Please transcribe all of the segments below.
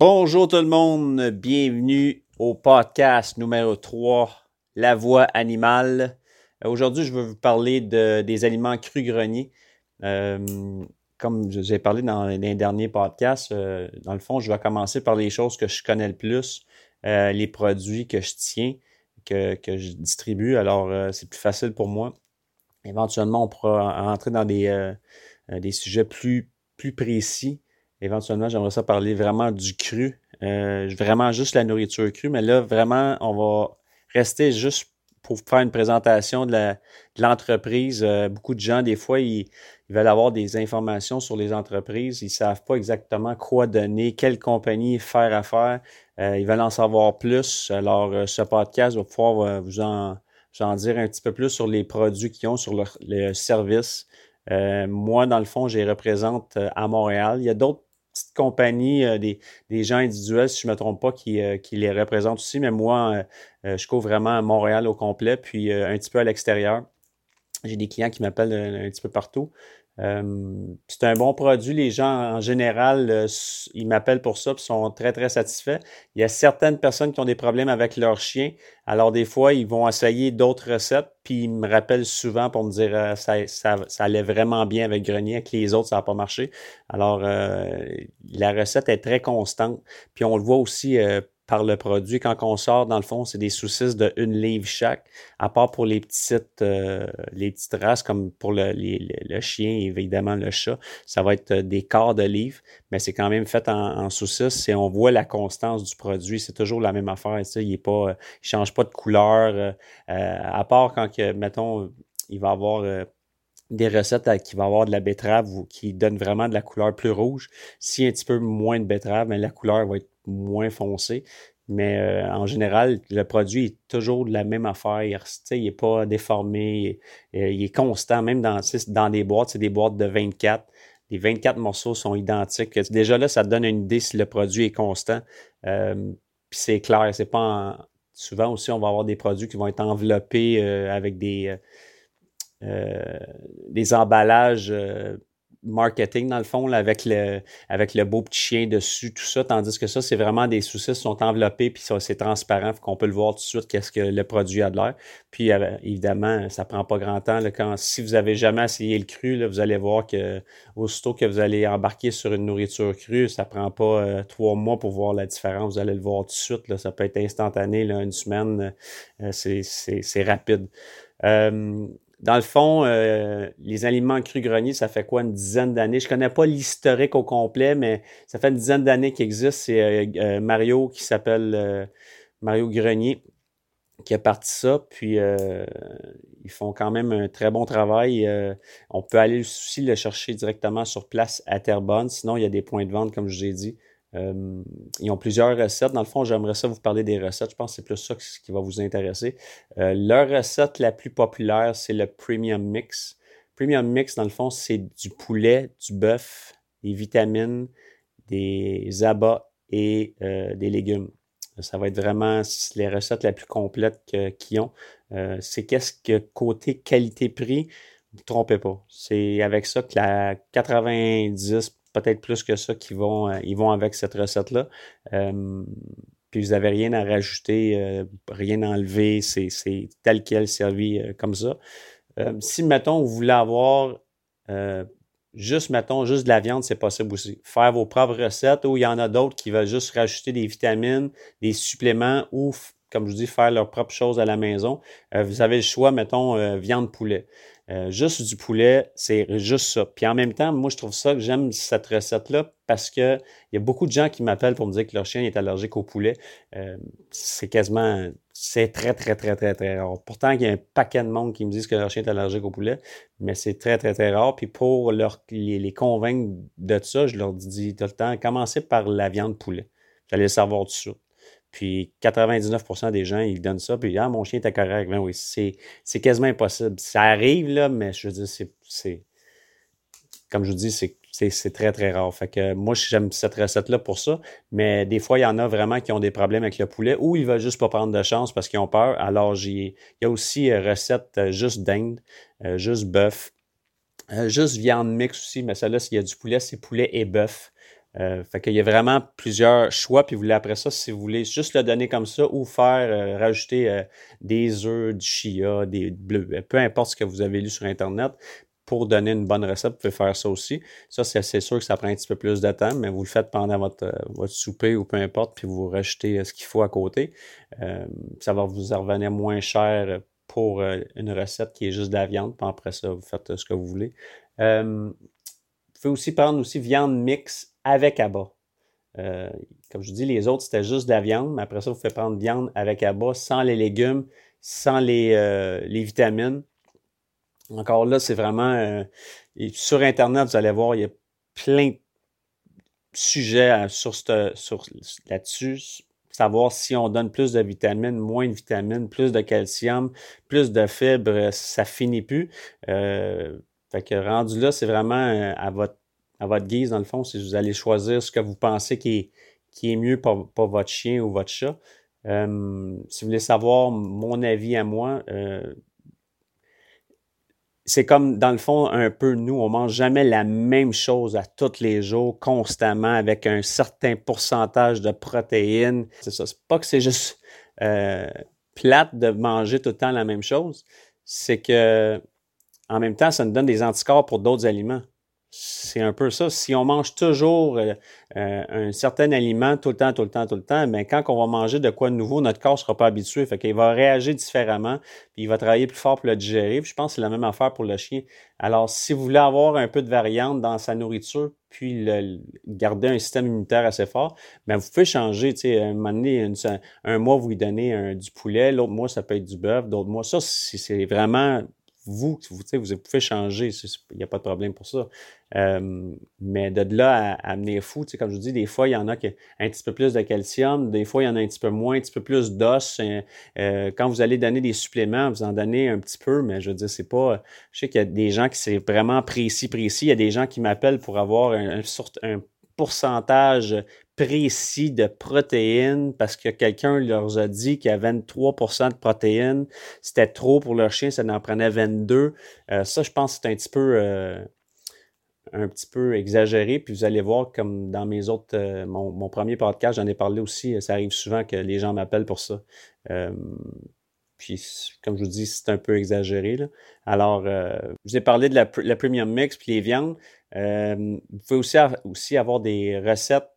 Bonjour tout le monde, bienvenue au podcast numéro 3, La voix animale. Euh, aujourd'hui, je vais vous parler de, des aliments crus greniers. Euh, comme j'ai parlé dans les derniers podcasts, euh, dans le fond, je vais commencer par les choses que je connais le plus, les produits que je tiens, que, je distribue. Alors, c'est plus facile pour moi. Éventuellement, on pourra entrer dans des, sujets plus précis Éventuellement, j'aimerais ça parler vraiment du cru. Euh, vraiment juste la nourriture crue, mais là, vraiment, on va rester juste pour faire une présentation de l'entreprise. Euh, beaucoup de gens, des fois, ils, veulent avoir des informations sur les entreprises. Ils ne savent pas exactement quoi donner, quelle compagnie faire affaire. Euh, ils veulent en savoir plus. Alors, ce podcast va pouvoir vous en, dire un petit peu plus sur les produits qu'ils ont, sur le, service. moi, dans le fond, je les représente à Montréal. Il y a d'autres petites compagnies, euh, des, gens individuels, si je ne me trompe pas, qui, euh, qui, les représentent aussi. Mais moi, euh, je couvre vraiment Montréal au complet, puis un petit peu à l'extérieur. J'ai des clients qui m'appellent un, petit peu partout. Euh, c'est un bon produit. Les gens, en général, euh, ils m'appellent pour ça et sont très, très satisfaits. Il y a certaines personnes qui ont des problèmes avec leur chien. Alors, des fois, ils vont essayer d'autres recettes, puis ils me rappellent souvent pour me dire euh, ça, ça, allait vraiment bien avec Grenier, avec les autres, ça n'a pas marché. Alors, la recette est très constante. Puis on le voit aussi par le produit. Quand on sort, dans le fond, c'est des saucisses de une livre chaque, à part pour les petites, euh, les petites races, comme pour le, le, chien et évidemment le chat. Ça va être euh, des quarts de livre, mais c'est quand même fait en, saucisses et on voit la constance du produit. C'est toujours la même affaire. Il ne il change pas de couleur, euh, à part quand, mettons, il va avoir des recettes qui vont avoir de la betterave ou qui donnent vraiment de la couleur plus rouge. Si un petit peu moins de betterave, la couleur va être moins foncé. Mais euh, en général, le produit est toujours de la même affaire. Il n'est pas déformé. Euh, il, est constant, même dans, dans des boîtes. C'est des boîtes de 24. Les 24 morceaux sont identiques. Déjà là, ça donne une idée si le produit est constant. Euh, puis c'est clair, c'est pas souvent aussi on va avoir des produits qui vont être enveloppés avec des, des emballages marketing, dans le fond, avec, le, avec le beau petit chien dessus, tout ça, tandis que ça, c'est vraiment des qui sont enveloppées, puis c'est transparent, qu'on peut le voir tout de suite, qu'est-ce que le produit a de l'air. Puis, euh, évidemment, ça prend pas grand temps. Là, quand, si vous avez jamais essayé le cru, là, vous allez voir que aussitôt que vous allez embarquer sur une nourriture crue, ça prend pas euh, trois mois pour voir la différence. Vous allez le voir tout de suite. Là, ça peut être instantané, là, une semaine, euh, c'est rapide. Dans le fond, euh, les aliments crus greniers, ça fait quoi, une dizaine d'années? Je connais pas l'historique au complet, mais ça fait une dizaine d'années qu'il existe. C'est euh, euh, Mario qui s'appelle Mario Grenier qui a parti ça. Puis ils font quand même un très bon travail. on peut aller aussi le chercher directement sur place à Terrebonne. Sinon, il y a des points de vente, comme je vous ai dit. Euh, ils ont plusieurs recettes. Dans le fond, j'aimerais ça vous parler des recettes. Je pense que c'est plus ça qui va vous intéresser. Euh, leur recette la plus populaire, c'est le Premium Mix. Premium Mix, dans le fond, c'est du poulet, du bœuf, des vitamines, des abats et euh, des légumes. Ça va être vraiment les recettes la plus complètes qu'ils ont. c'est qu'est-ce que côté qualité-prix, ne vous trompez pas. C'est avec ça que la 90 peut-être plus que ça qui vont, euh, ils vont avec cette recette-là. Euh, puis vous n'avez rien à rajouter, euh, rien à enlever, c'est tel quel servi comme ça. si, mettons, vous voulez avoir juste, mettons, juste de la viande, c'est possible aussi. Faire vos propres recettes ou il y en a d'autres qui veulent juste rajouter des vitamines, des suppléments ou, comme je vous dis, faire leurs propres choses à la maison. vous avez le choix, mettons, viande poulet. Euh, juste du poulet, c'est juste ça. Puis en même temps, moi, je trouve ça que j'aime cette recette-là parce qu'il y a beaucoup de gens qui m'appellent pour me dire que leur chien est allergique au poulet. Euh, c'est quasiment, c'est très, très, très, très, très rare. Pourtant, il y a un paquet de monde qui me disent que leur chien est allergique au poulet, mais c'est très, très, très rare. Puis pour leur, les, convaincre de ça, je leur dis tout le temps, commencez par la viande poulet. Vous allez le savoir tout suite. Puis 99% des gens, ils donnent ça, puis ah, mon chien était correct. Ben oui, c'est quasiment impossible. Ça arrive, là, mais je veux dire, c'est. Comme je vous dis, c'est très, très rare. Fait que moi, j'aime cette recette-là pour ça. Mais des fois, il y en a vraiment qui ont des problèmes avec le poulet ou ils veulent juste pas prendre de chance parce qu'ils ont peur. Alors, il y a aussi euh, recette euh, juste dinde, euh, juste bœuf, juste viande mix aussi. Mais celle-là, s'il y a du poulet, c'est poulet et bœuf. Euh, fait qu'il y a vraiment plusieurs choix, puis vous voulez après ça, si vous voulez juste le donner comme ça ou faire euh, rajouter euh, des œufs, du chia, des bleus, peu importe ce que vous avez lu sur Internet, pour donner une bonne recette, vous pouvez faire ça aussi. Ça, c'est sûr que ça prend un petit peu plus de temps, mais vous le faites pendant votre, votre souper ou peu importe, puis vous rajoutez ce qu'il faut à côté. ça va vous revenir moins cher pour une recette qui est juste de la viande, puis après ça, vous faites ce que vous voulez. vous pouvez aussi prendre aussi viande mix avec abat. Euh, comme je vous dis, les autres, c'était juste de la viande, mais après ça, vous faites prendre viande avec abat, sans les légumes, sans les, euh, les vitamines. Encore là, c'est vraiment... Euh, sur Internet, vous allez voir, il y a plein de sujets sur, là-dessus. Savoir si on donne plus de vitamines, moins de vitamines, plus de calcium, plus de fibres, ça finit plus. fait que rendu là, c'est vraiment à votre à votre guise, dans le fond, si vous allez choisir ce que vous pensez qui est, qui est mieux pour, votre chien ou votre chat. Euh, si vous voulez savoir mon avis à moi, euh, c'est comme dans le fond un peu nous, on mange jamais la même chose à tous les jours, constamment, avec un certain pourcentage de protéines. C'est ça. C'est pas que c'est juste euh, plate de manger tout le temps la même chose, c'est que en même temps, ça nous donne des anticorps pour d'autres aliments c'est un peu ça. Si on mange toujours euh, euh, un certain aliment tout le temps, tout le temps, tout le temps, mais ben, quand on va manger de quoi de nouveau, notre corps ne sera pas habitué. Fait qu'il va réagir différemment, puis il va travailler plus fort pour le digérer. je pense que c'est la même affaire pour le chien. Alors, si vous voulez avoir un peu de variante dans sa nourriture, puis garder un système immunitaire assez fort, ben vous pouvez changer. Un moment donné, un mois, vous lui donnez du poulet, l'autre mois, ça peut être du bœuf, d'autres mois. Ça, c'est vraiment vous, vous, vous pouvez changer, il n'y a pas de problème pour ça. Euh, mais de là à, amener fou, comme je vous dis, des fois, il y en a qui un petit peu plus de calcium, des fois, il y en a un petit peu moins, un petit peu plus d'os. Euh, euh, quand vous allez donner des suppléments, vous en donnez un petit peu, mais je veux dire, c'est pas. Je sais qu'il y a des gens qui c'est vraiment précis, précis. Il y a des gens qui m'appellent pour avoir un, un pourcentage précis de protéines parce que quelqu'un leur a dit qu'il y a 23% de protéines. C'était trop pour leur chien, ça en prenait 22. Euh, ça, je pense que c'est un petit peu euh, un petit peu exagéré. Puis vous allez voir, comme dans mes autres, euh, mon, premier podcast, j'en ai parlé aussi, ça arrive souvent que les gens m'appellent pour ça. puis, comme je vous dis, c'est un peu exagéré. Alors, je vous ai parlé de la, premium mix puis les viandes. vous pouvez aussi, aussi avoir des recettes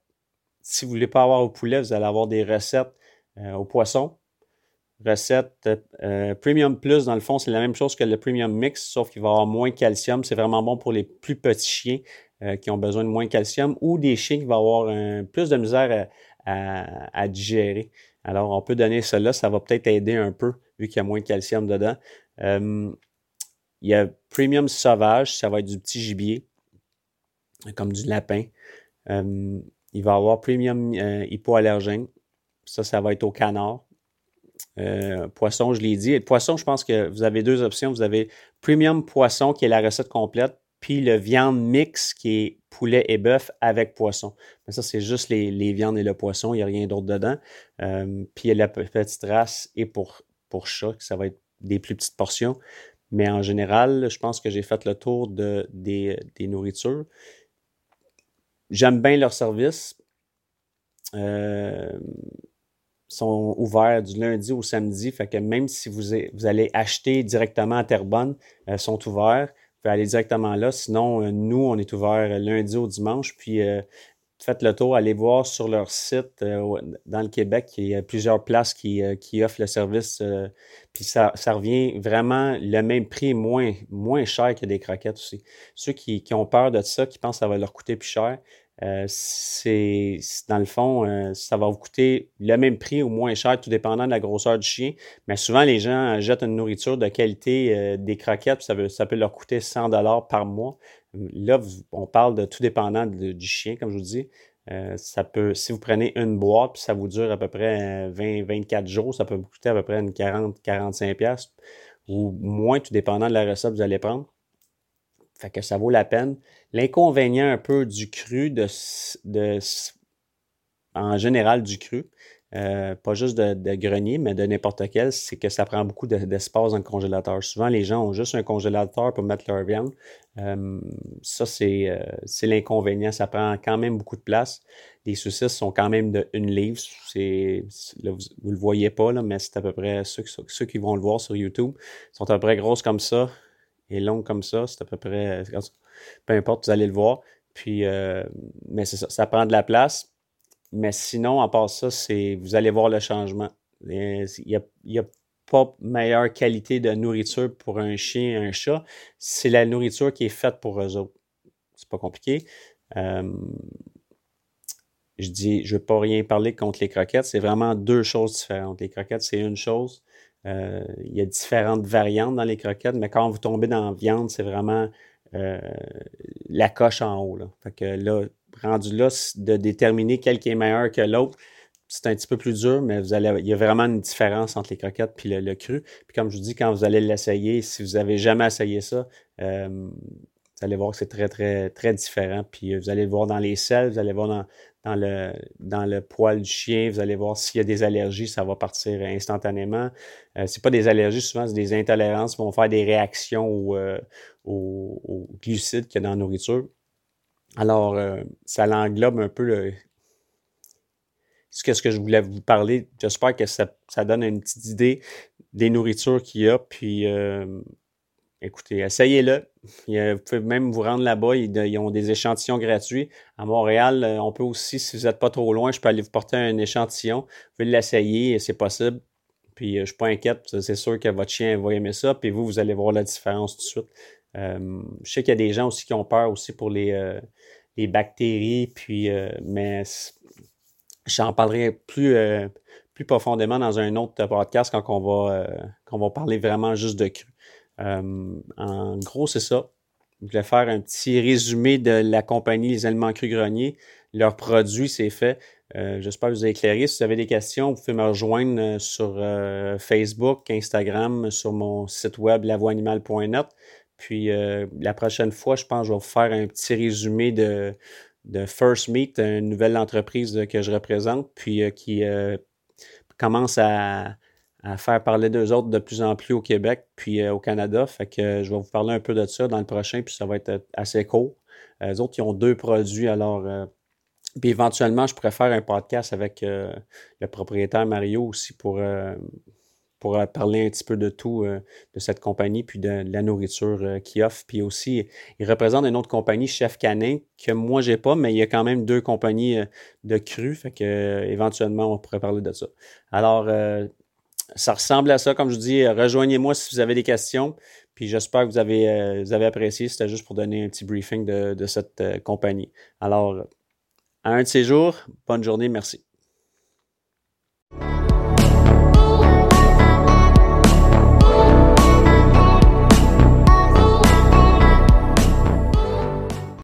si vous ne voulez pas avoir au poulet, vous allez avoir des recettes euh, au poisson. Recettes euh, Premium Plus, dans le fond, c'est la même chose que le Premium Mix, sauf qu'il va avoir moins de calcium. C'est vraiment bon pour les plus petits chiens euh, qui ont besoin de moins de calcium ou des chiens qui vont avoir plus de misère à, digérer. Alors, on peut donner cela, ça va peut-être aider un peu vu qu'il y a moins de calcium dedans. il y a Premium Sauvage, ça va être du petit gibier, comme du lapin. Il va avoir premium euh, hypoallergène. Ça, ça va être au canard. Euh, poisson, je l'ai dit. Et poisson, je pense que vous avez deux options. Vous avez premium poisson, qui est la recette complète, puis le viande mix, qui est poulet et bœuf avec poisson. Mais ça, c'est juste les, viandes et le poisson. Il n'y a rien d'autre dedans. Euh, puis il y a la petite race et pour, pour chat, ça va être des plus petites portions. Mais en général, je pense que j'ai fait le tour de, des, des nourritures. J'aime bien leur service. Euh, sont ouverts du lundi au samedi. Fait que même si vous, vous allez acheter directement à Terrebonne, euh, sont ouverts. Vous pouvez aller directement là. Sinon, euh, nous, on est ouvert lundi au dimanche. Puis faites le tour, allez voir sur leur site dans le Québec. Il y a plusieurs places qui, qui offrent le service. puis ça, ça, revient vraiment le même prix, moins, moins cher que des croquettes aussi. Ceux qui, qui, ont peur de ça, qui pensent que ça va leur coûter plus cher, euh, c'est dans le fond, euh, ça va vous coûter le même prix ou moins cher, tout dépendant de la grosseur du chien. Mais souvent, les gens jettent une nourriture de qualité, euh, des croquettes, ça, veut, ça peut leur coûter 100 dollars par mois. Là, on parle de tout dépendant du chien, comme je vous dis. ça peut, si vous prenez une boîte, puis ça vous dure à peu près 20-24 jours, ça peut vous coûter à peu près une 40-45 pièces ou moins, tout dépendant de la recette que vous allez prendre. Fait que ça vaut la peine. L'inconvénient un peu du cru, de, en général du cru, euh, pas juste de, grenier, mais de n'importe quel, c'est que ça prend beaucoup d'espace dans le congélateur. Souvent, les gens ont juste un congélateur pour mettre leur viande. Euh, ça, euh, c'est l'inconvénient. Ça prend quand même beaucoup de place. Les saucisses sont quand même de une livre. Vous ne le voyez pas, là, mais c'est à peu près ceux, qui vont le voir sur YouTube. sont à peu près grosses comme ça et longues comme ça. C'est à peu près. Peu importe, vous allez le voir. Puis, mais c'est ça, ça prend de la place. Mais sinon, à part ça, c'est vous allez voir le changement. Il n'y a, pas meilleure qualité de nourriture pour un chien et un chat. C'est la nourriture qui est faite pour eux autres. C'est pas compliqué. Euh, je dis, je ne veux pas rien parler contre les croquettes. C'est vraiment deux choses différentes. Les croquettes, c'est une chose. Euh, il y a différentes variantes dans les croquettes, mais quand vous tombez dans la viande, c'est vraiment euh, la coche en haut. Là. Là, rendu là, de déterminer quel qui est meilleur que l'autre, c'est un petit peu plus dur, mais vous allez, il y a vraiment une différence entre les croquettes et le, cru. Puis comme je vous dis, quand vous allez l'essayer, si vous avez jamais essayé ça, euh, vous allez voir que c'est très, très, très différent. Puis vous allez le voir dans les selles, vous allez voir dans, dans, le, dans le poil du chien, vous allez voir s'il y a des allergies, ça va partir instantanément. Euh, c'est pas des allergies, souvent c'est des intolérances qui vont faire des réactions aux, euh, glucides qu'il y a dans la nourriture. Alors, euh, ça l'englobe un peu le, ce que, ce que je voulais vous parler. J'espère que ça, donne une petite idée des nourritures qu'il y a. Puis, euh, écoutez, essayez-le. Vous pouvez même vous rendre là-bas. Ils, ont des échantillons gratuits. À Montréal, euh, on peut aussi, si vous n'êtes pas trop loin, je peux aller vous porter un échantillon. Vous pouvez l'essayer, c'est possible. Puis, je ne suis pas inquiète. C'est sûr que votre chien va aimer ça. Puis, vous, vous allez voir la différence tout de suite. je sais qu'il y a des gens aussi qui ont peur aussi pour les, les bactéries, puis, euh, mais j'en parlerai plus, euh, plus profondément dans un autre podcast quand va, euh, on va parler vraiment juste de cru. En gros, c'est ça. Je voulais faire un petit résumé de la compagnie Les Aliments Crus Grenier. Leurs produits, c'est fait. J'espère que vous avez éclairé. Si vous avez des questions, vous pouvez me rejoindre sur Facebook, Instagram, sur mon site web lavoianimal.net. Puis euh, la prochaine fois, je pense que je vais vous faire un petit résumé de, de First Meet, une nouvelle entreprise que je représente, puis euh, qui euh, commence à, faire parler d'eux autres de plus en plus au Québec, puis au Canada. Fait que je vais vous parler un peu de ça dans le prochain, puis ça va être assez court. Les autres, ils ont deux produits, alors puis éventuellement, je pourrais faire un podcast avec le propriétaire Mario aussi pour pour parler un petit peu de tout euh, de cette compagnie, puis de, la nourriture euh, qu'il offre. Puis aussi, il représente une autre compagnie, Chef Canin, que moi, j'ai pas, mais il y a quand même deux compagnies euh, de cru, fait que éventuellement, on pourrait parler de ça. Alors, ça ressemble à ça, comme je dis, rejoignez-moi si vous avez des questions. Puis j'espère que vous avez, avez apprécié. C'était juste pour donner un petit briefing de, de cette compagnie. Alors, à un de ces jours, bonne journée, merci.